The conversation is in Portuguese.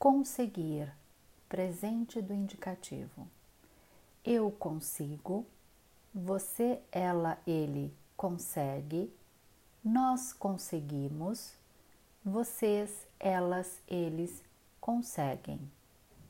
Conseguir, presente do indicativo. Eu consigo, você, ela, ele consegue, nós conseguimos, vocês, elas, eles conseguem.